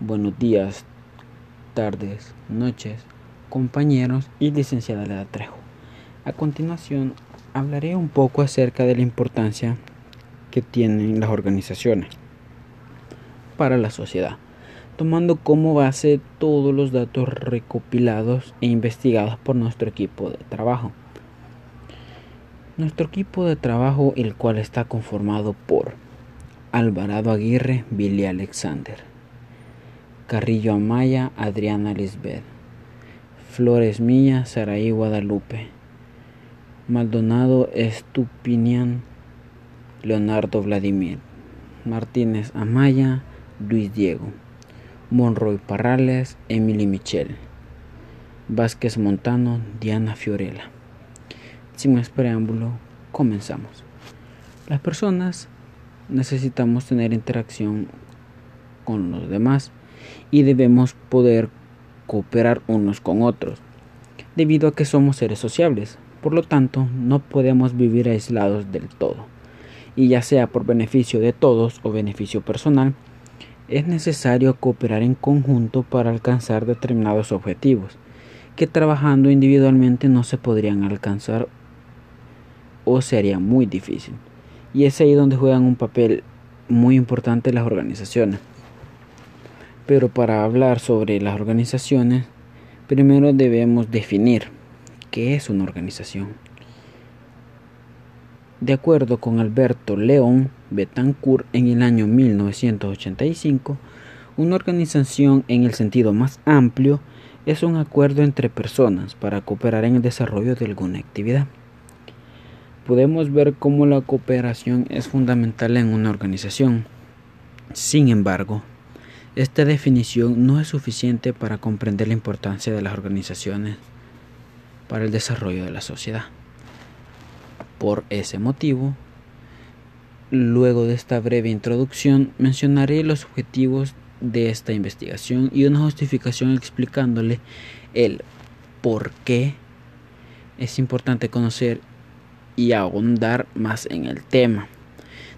Buenos días, tardes, noches, compañeros y licenciada Leda Trejo. A continuación, hablaré un poco acerca de la importancia que tienen las organizaciones para la sociedad, tomando como base todos los datos recopilados e investigados por nuestro equipo de trabajo. Nuestro equipo de trabajo, el cual está conformado por Alvarado Aguirre, Billy Alexander, Carrillo Amaya, Adriana Lisbeth, Flores Milla, Saraí Guadalupe, Maldonado Estupinian, Leonardo Vladimir, Martínez Amaya, Luis Diego, Monroy Parrales, Emily Michel, Vázquez Montano, Diana Fiorella. Sin más preámbulo, comenzamos. Las personas necesitamos tener interacción con los demás y debemos poder cooperar unos con otros, debido a que somos seres sociables. Por lo tanto, no podemos vivir aislados del todo. Y ya sea por beneficio de todos o beneficio personal, es necesario cooperar en conjunto para alcanzar determinados objetivos, que trabajando individualmente no se podrían alcanzar o sería muy difícil. Y es ahí donde juegan un papel muy importante las organizaciones. Pero para hablar sobre las organizaciones, primero debemos definir qué es una organización. De acuerdo con Alberto León Betancourt en el año 1985, una organización en el sentido más amplio es un acuerdo entre personas para cooperar en el desarrollo de alguna actividad. Podemos ver cómo la cooperación es fundamental en una organización. Sin embargo, esta definición no es suficiente para comprender la importancia de las organizaciones para el desarrollo de la sociedad. Por ese motivo, luego de esta breve introducción, mencionaré los objetivos de esta investigación y una justificación explicándole el por qué es importante conocer y ahondar más en el tema,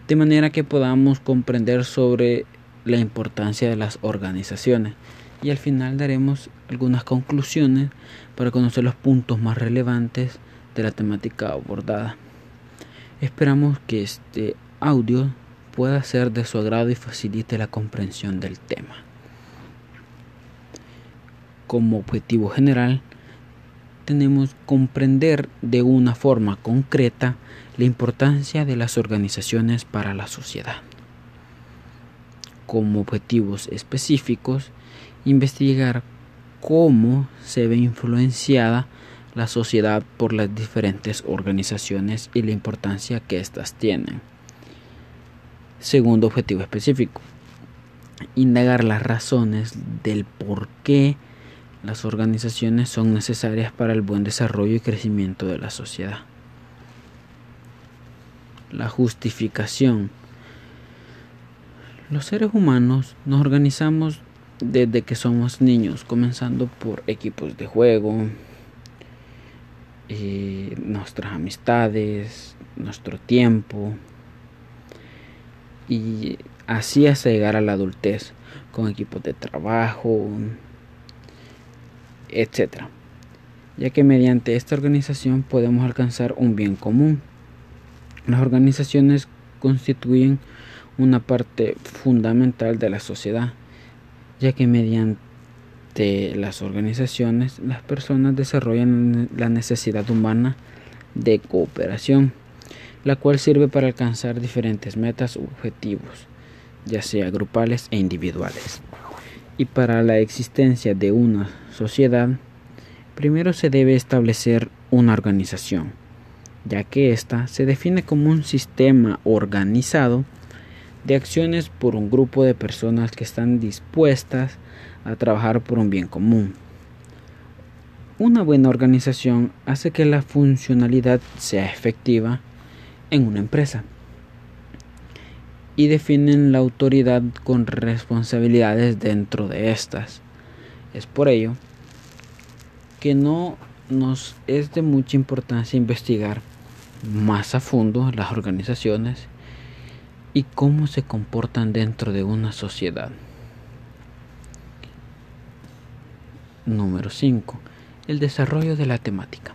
de manera que podamos comprender sobre la importancia de las organizaciones y al final daremos algunas conclusiones para conocer los puntos más relevantes de la temática abordada. Esperamos que este audio pueda ser de su agrado y facilite la comprensión del tema. Como objetivo general, tenemos comprender de una forma concreta la importancia de las organizaciones para la sociedad como objetivos específicos, investigar cómo se ve influenciada la sociedad por las diferentes organizaciones y la importancia que éstas tienen. Segundo objetivo específico, indagar las razones del por qué las organizaciones son necesarias para el buen desarrollo y crecimiento de la sociedad. La justificación los seres humanos nos organizamos desde que somos niños, comenzando por equipos de juego, eh, nuestras amistades, nuestro tiempo, y así hasta llegar a la adultez, con equipos de trabajo, etc. Ya que mediante esta organización podemos alcanzar un bien común. Las organizaciones constituyen una parte fundamental de la sociedad, ya que mediante las organizaciones las personas desarrollan la necesidad humana de cooperación, la cual sirve para alcanzar diferentes metas u objetivos, ya sea grupales e individuales. Y para la existencia de una sociedad, primero se debe establecer una organización, ya que ésta se define como un sistema organizado de acciones por un grupo de personas que están dispuestas a trabajar por un bien común. Una buena organización hace que la funcionalidad sea efectiva en una empresa y definen la autoridad con responsabilidades dentro de estas. Es por ello que no nos es de mucha importancia investigar más a fondo las organizaciones y cómo se comportan dentro de una sociedad. Número 5. El desarrollo de la temática.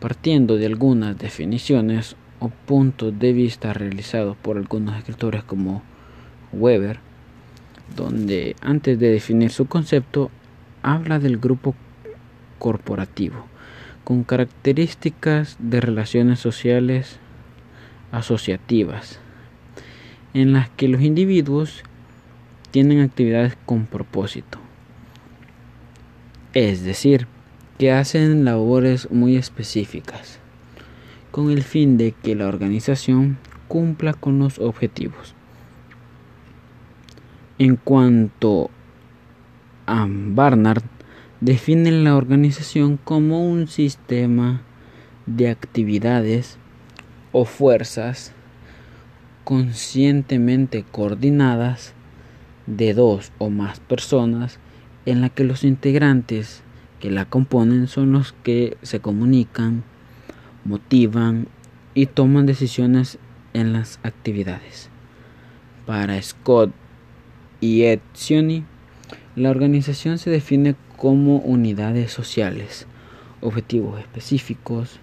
Partiendo de algunas definiciones o puntos de vista realizados por algunos escritores como Weber, donde antes de definir su concepto habla del grupo corporativo, con características de relaciones sociales asociativas, en las que los individuos tienen actividades con propósito, es decir, que hacen labores muy específicas, con el fin de que la organización cumpla con los objetivos. En cuanto a Barnard, define la organización como un sistema de actividades o fuerzas conscientemente coordinadas de dos o más personas en la que los integrantes que la componen son los que se comunican, motivan y toman decisiones en las actividades. Para Scott y Ed la organización se define como unidades sociales, objetivos específicos,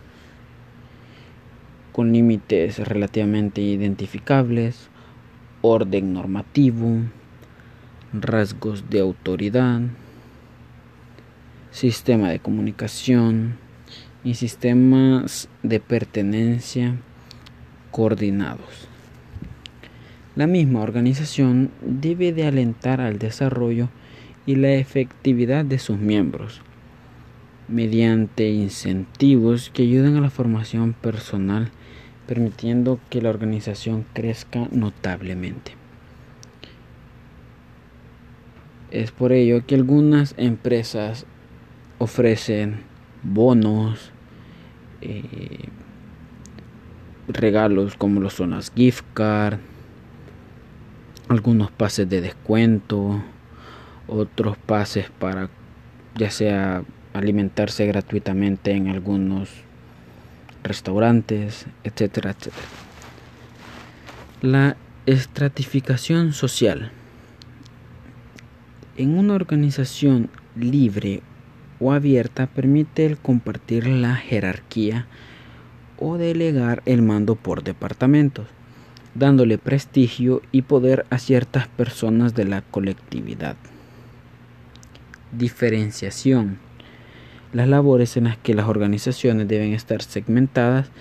con límites relativamente identificables, orden normativo, rasgos de autoridad, sistema de comunicación y sistemas de pertenencia coordinados. La misma organización debe de alentar al desarrollo y la efectividad de sus miembros mediante incentivos que ayuden a la formación personal, permitiendo que la organización crezca notablemente. Es por ello que algunas empresas ofrecen bonos, eh, regalos como lo son las gift cards, algunos pases de descuento, otros pases para ya sea alimentarse gratuitamente en algunos restaurantes, etcétera, etcétera. La estratificación social. En una organización libre o abierta permite el compartir la jerarquía o delegar el mando por departamentos, dándole prestigio y poder a ciertas personas de la colectividad. Diferenciación. Las labores en las que las organizaciones deben estar segmentadas,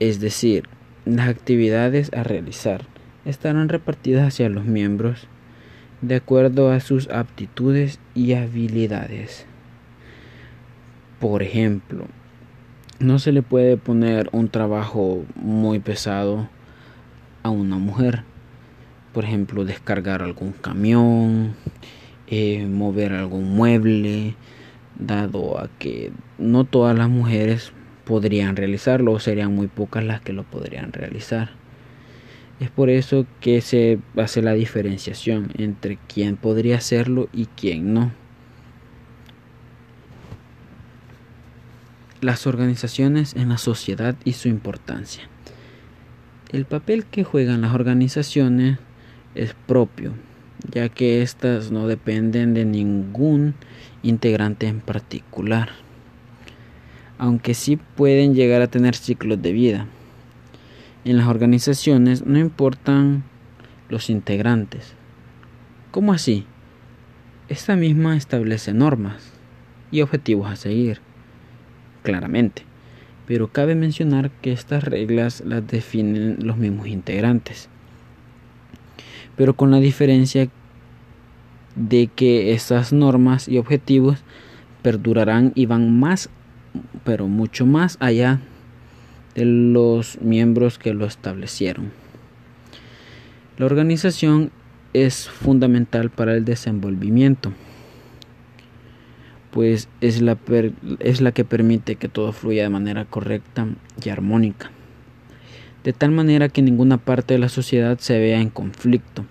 es decir, las actividades a realizar, estarán repartidas hacia los miembros de acuerdo a sus aptitudes y habilidades. Por ejemplo, no se le puede poner un trabajo muy pesado a una mujer. Por ejemplo, descargar algún camión, eh, mover algún mueble, dado a que no todas las mujeres podrían realizarlo o serían muy pocas las que lo podrían realizar. Es por eso que se hace la diferenciación entre quién podría hacerlo y quién no. Las organizaciones en la sociedad y su importancia. El papel que juegan las organizaciones es propio ya que éstas no dependen de ningún integrante en particular, aunque sí pueden llegar a tener ciclos de vida. En las organizaciones no importan los integrantes. ¿Cómo así? Esta misma establece normas y objetivos a seguir, claramente, pero cabe mencionar que estas reglas las definen los mismos integrantes pero con la diferencia de que estas normas y objetivos perdurarán y van más, pero mucho más allá de los miembros que lo establecieron. La organización es fundamental para el desenvolvimiento, pues es la, es la que permite que todo fluya de manera correcta y armónica de tal manera que ninguna parte de la sociedad se vea en conflicto.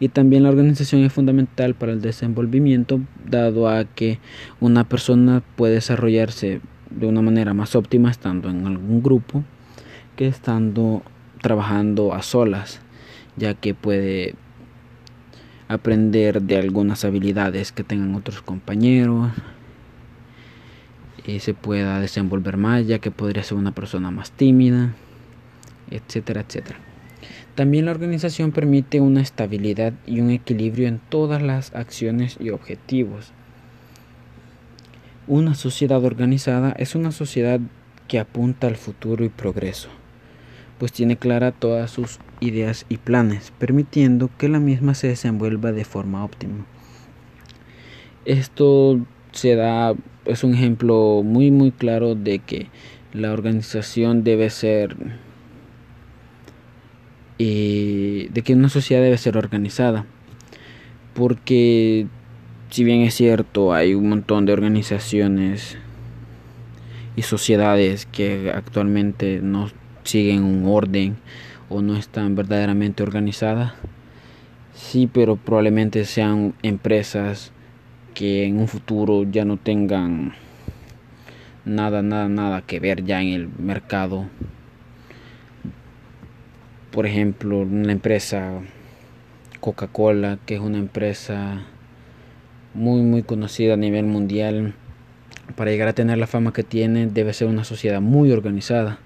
Y también la organización es fundamental para el desenvolvimiento, dado a que una persona puede desarrollarse de una manera más óptima estando en algún grupo que estando trabajando a solas, ya que puede aprender de algunas habilidades que tengan otros compañeros se pueda desenvolver más ya que podría ser una persona más tímida etcétera etcétera también la organización permite una estabilidad y un equilibrio en todas las acciones y objetivos una sociedad organizada es una sociedad que apunta al futuro y progreso pues tiene clara todas sus ideas y planes, permitiendo que la misma se desenvuelva de forma óptima. Esto se da, es un ejemplo muy muy claro de que la organización debe ser y de que una sociedad debe ser organizada porque si bien es cierto hay un montón de organizaciones y sociedades que actualmente no siguen un orden o no están verdaderamente organizadas. Sí, pero probablemente sean empresas que en un futuro ya no tengan nada, nada, nada que ver ya en el mercado. Por ejemplo, una empresa Coca-Cola, que es una empresa muy, muy conocida a nivel mundial. Para llegar a tener la fama que tiene, debe ser una sociedad muy organizada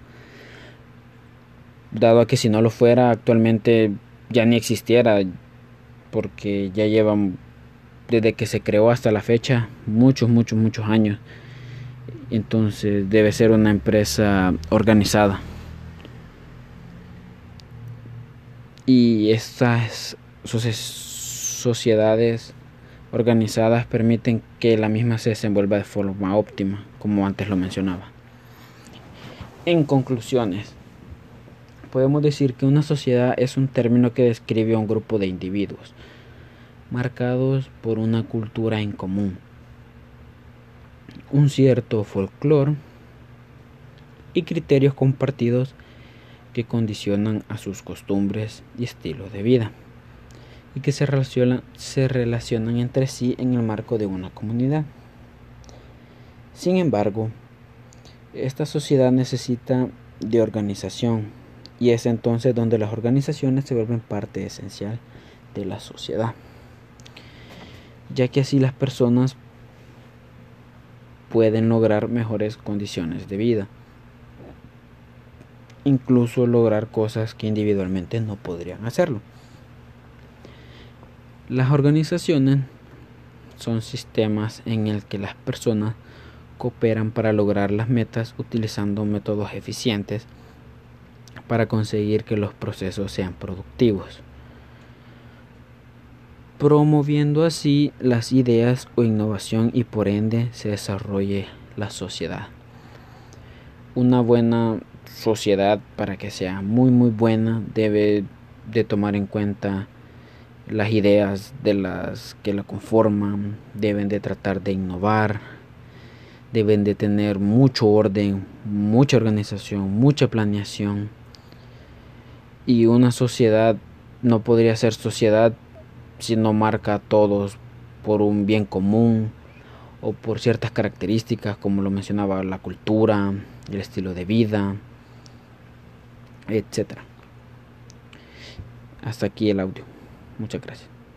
dado a que si no lo fuera actualmente ya ni existiera, porque ya llevan desde que se creó hasta la fecha muchos, muchos, muchos años. Entonces debe ser una empresa organizada. Y estas sociedades organizadas permiten que la misma se desenvuelva de forma óptima, como antes lo mencionaba. En conclusiones, podemos decir que una sociedad es un término que describe a un grupo de individuos marcados por una cultura en común, un cierto folclore y criterios compartidos que condicionan a sus costumbres y estilos de vida y que se relacionan, se relacionan entre sí en el marco de una comunidad. Sin embargo, esta sociedad necesita de organización y es entonces donde las organizaciones se vuelven parte esencial de la sociedad, ya que así las personas pueden lograr mejores condiciones de vida, incluso lograr cosas que individualmente no podrían hacerlo. Las organizaciones son sistemas en el que las personas cooperan para lograr las metas utilizando métodos eficientes para conseguir que los procesos sean productivos, promoviendo así las ideas o innovación y por ende se desarrolle la sociedad. Una buena sociedad para que sea muy muy buena debe de tomar en cuenta las ideas de las que la conforman, deben de tratar de innovar, deben de tener mucho orden, mucha organización, mucha planeación y una sociedad no podría ser sociedad si no marca a todos por un bien común o por ciertas características como lo mencionaba la cultura, el estilo de vida, etc. Hasta aquí el audio. Muchas gracias.